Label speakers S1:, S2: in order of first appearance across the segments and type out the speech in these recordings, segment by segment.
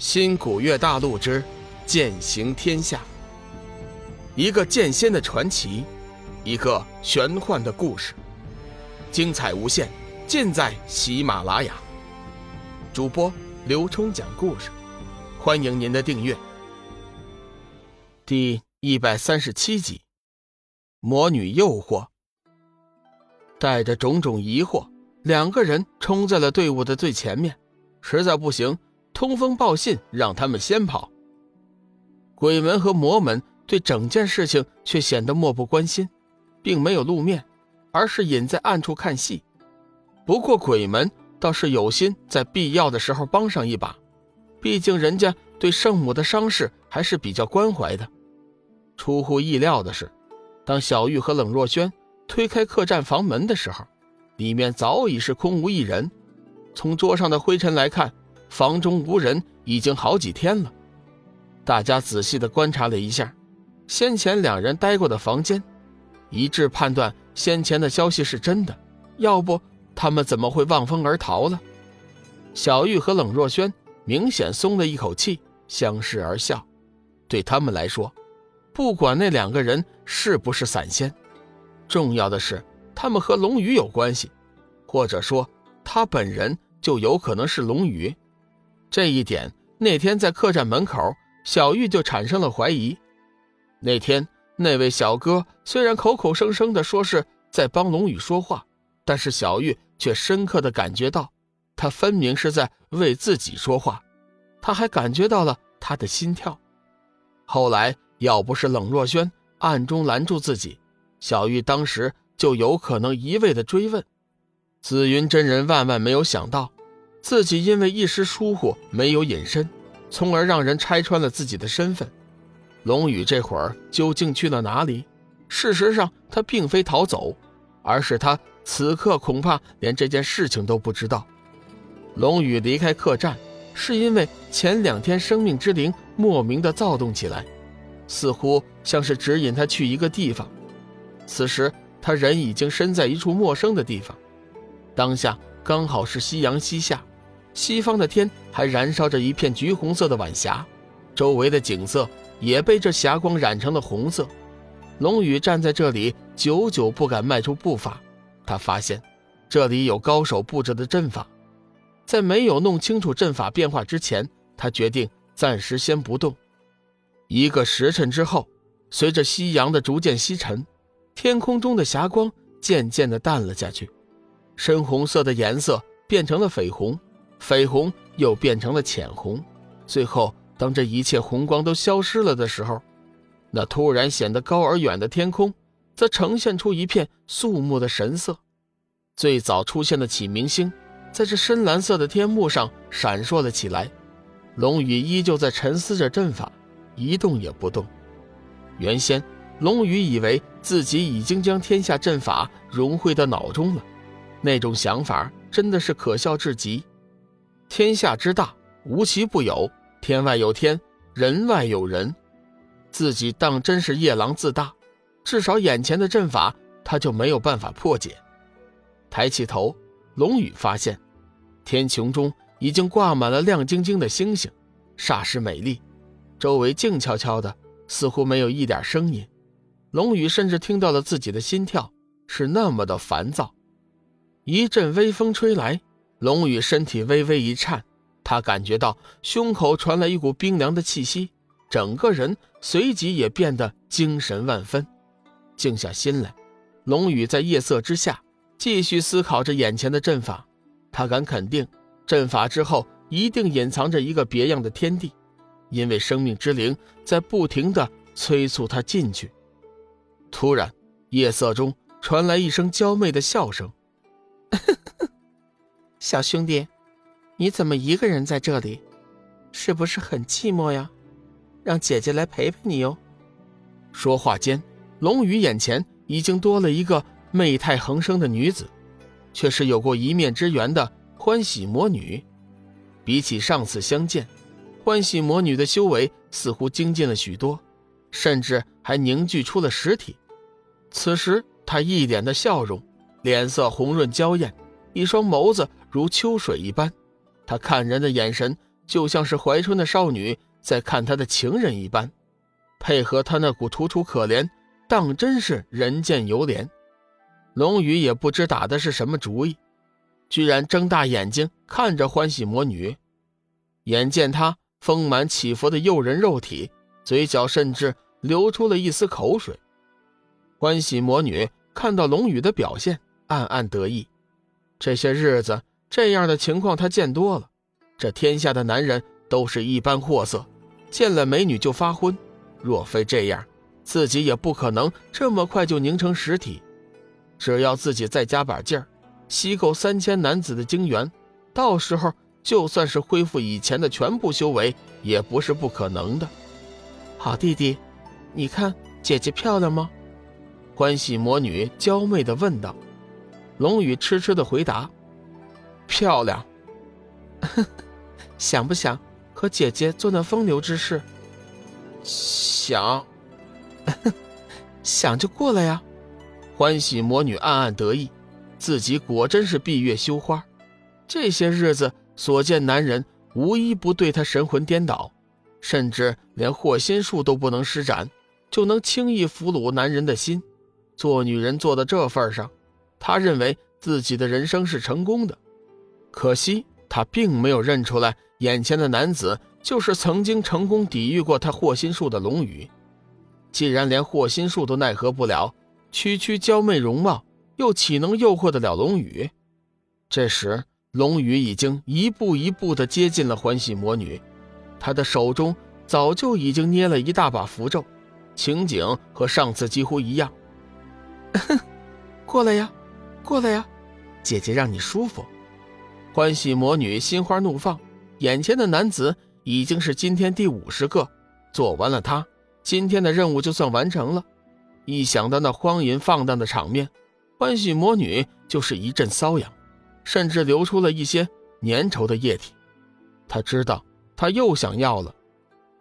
S1: 新古月大陆之剑行天下，一个剑仙的传奇，一个玄幻的故事，精彩无限，尽在喜马拉雅。主播刘冲讲故事，欢迎您的订阅。第一百三十七集，魔女诱惑。带着种种疑惑，两个人冲在了队伍的最前面，实在不行。通风报信，让他们先跑。鬼门和魔门对整件事情却显得漠不关心，并没有露面，而是隐在暗处看戏。不过鬼门倒是有心在必要的时候帮上一把，毕竟人家对圣母的伤势还是比较关怀的。出乎意料的是，当小玉和冷若萱推开客栈房门的时候，里面早已是空无一人。从桌上的灰尘来看。房中无人已经好几天了，大家仔细的观察了一下，先前两人待过的房间，一致判断先前的消息是真的，要不他们怎么会望风而逃了？小玉和冷若萱明显松了一口气，相视而笑。对他们来说，不管那两个人是不是散仙，重要的是他们和龙宇有关系，或者说他本人就有可能是龙宇。这一点，那天在客栈门口，小玉就产生了怀疑。那天那位小哥虽然口口声声的说是在帮龙宇说话，但是小玉却深刻的感觉到，他分明是在为自己说话。他还感觉到了他的心跳。后来要不是冷若萱暗中拦住自己，小玉当时就有可能一味的追问。紫云真人万万没有想到。自己因为一时疏忽没有隐身，从而让人拆穿了自己的身份。龙宇这会儿究竟去了哪里？事实上，他并非逃走，而是他此刻恐怕连这件事情都不知道。龙宇离开客栈，是因为前两天生命之灵莫名的躁动起来，似乎像是指引他去一个地方。此时他人已经身在一处陌生的地方，当下刚好是夕阳西下。西方的天还燃烧着一片橘红色的晚霞，周围的景色也被这霞光染成了红色。龙宇站在这里，久久不敢迈出步伐。他发现这里有高手布置的阵法，在没有弄清楚阵法变化之前，他决定暂时先不动。一个时辰之后，随着夕阳的逐渐西沉，天空中的霞光渐渐的淡了下去，深红色的颜色变成了绯红。绯红又变成了浅红，最后当这一切红光都消失了的时候，那突然显得高而远的天空，则呈现出一片肃穆的神色。最早出现的启明星，在这深蓝色的天幕上闪烁了起来。龙宇依旧在沉思着阵法，一动也不动。原先龙宇以为自己已经将天下阵法融汇到脑中了，那种想法真的是可笑至极。天下之大，无奇不有。天外有天，人外有人。自己当真是夜郎自大，至少眼前的阵法他就没有办法破解。抬起头，龙宇发现天穹中已经挂满了亮晶晶的星星，煞是美丽。周围静悄悄的，似乎没有一点声音。龙宇甚至听到了自己的心跳，是那么的烦躁。一阵微风吹来。龙宇身体微微一颤，他感觉到胸口传来一股冰凉的气息，整个人随即也变得精神万分。静下心来，龙宇在夜色之下继续思考着眼前的阵法。他敢肯定，阵法之后一定隐藏着一个别样的天地，因为生命之灵在不停地催促他进去。突然，夜色中传来一声娇媚的笑声。
S2: 小兄弟，你怎么一个人在这里？是不是很寂寞呀？让姐姐来陪陪你哟。
S1: 说话间，龙宇眼前已经多了一个媚态横生的女子，却是有过一面之缘的欢喜魔女。比起上次相见，欢喜魔女的修为似乎精进了许多，甚至还凝聚出了实体。此时，她一脸的笑容，脸色红润娇艳，一双眸子。如秋水一般，他看人的眼神就像是怀春的少女在看他的情人一般，配合他那股楚楚可怜，当真是人见犹怜。龙宇也不知打的是什么主意，居然睁大眼睛看着欢喜魔女。眼见她丰满起伏的诱人肉体，嘴角甚至流出了一丝口水。欢喜魔女看到龙宇的表现，暗暗得意。这些日子这样的情况他见多了。这天下的男人都是一般货色，见了美女就发昏。若非这样，自己也不可能这么快就凝成实体。只要自己再加把劲儿，吸够三千男子的精元，到时候就算是恢复以前的全部修为，也不是不可能的。
S2: 好弟弟，你看姐姐漂亮吗？
S1: 欢喜魔女娇媚地问道。龙宇痴痴地回答：“漂亮。”
S2: 想不想和姐姐做那风流之事？
S1: 想，
S2: 想就过来呀。
S1: 欢喜魔女暗暗得意，自己果真是闭月羞花。这些日子所见男人，无一不对她神魂颠倒，甚至连祸心术都不能施展，就能轻易俘虏男人的心。做女人做到这份上，她认为自己的人生是成功的。可惜她并没有认出来，眼前的男子就是曾经成功抵御过她祸心术的龙宇。既然连祸心术都奈何不了，区区娇媚容貌，又岂能诱惑得了龙宇？这时，龙宇已经一步一步地接近了欢喜魔女，他的手中早就已经捏了一大把符咒，情景和上次几乎一样。
S2: 哼过来呀，过来呀，姐姐让你舒服。
S1: 欢喜魔女心花怒放，眼前的男子已经是今天第五十个，做完了他，今天的任务就算完成了。一想到那荒淫放荡的场面，欢喜魔女就是一阵瘙痒，甚至流出了一些粘稠的液体。她知道，她又想要了。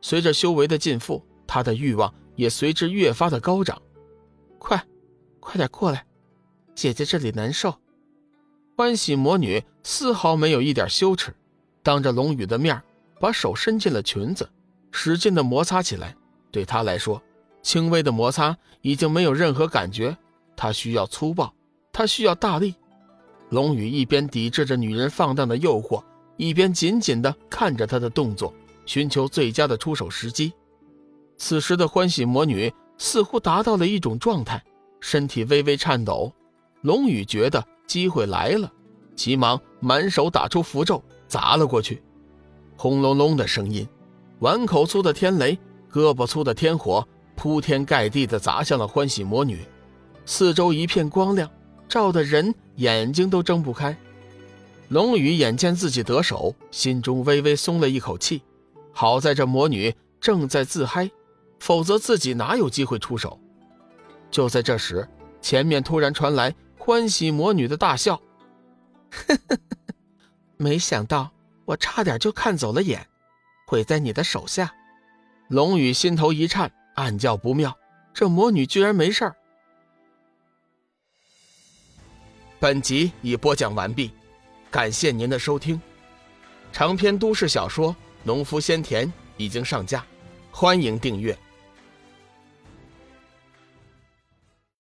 S1: 随着修为的进步，她的欲望也随之越发的高涨。
S2: 快，快点过来，姐姐这里难受。
S1: 欢喜魔女丝毫没有一点羞耻，当着龙宇的面，把手伸进了裙子，使劲的摩擦起来。对她来说，轻微的摩擦已经没有任何感觉，他需要粗暴，他需要大力。龙宇一边抵制着女人放荡的诱惑，一边紧紧地看着她的动作，寻求最佳的出手时机。此时的欢喜魔女似乎达到了一种状态，身体微微颤抖。龙宇觉得机会来了，急忙满手打出符咒，砸了过去。轰隆隆的声音，碗口粗的天雷，胳膊粗的天火。铺天盖地的砸向了欢喜魔女，四周一片光亮，照的人眼睛都睁不开。龙宇眼见自己得手，心中微微松了一口气。好在这魔女正在自嗨，否则自己哪有机会出手？就在这时，前面突然传来欢喜魔女的大笑：“呵呵呵呵
S2: 没想到我差点就看走了眼，毁在你的手下。”
S1: 龙宇心头一颤。暗叫不妙，这魔女居然没事儿。本集已播讲完毕，感谢您的收听。长篇都市小说《农夫先田》已经上架，欢迎订阅。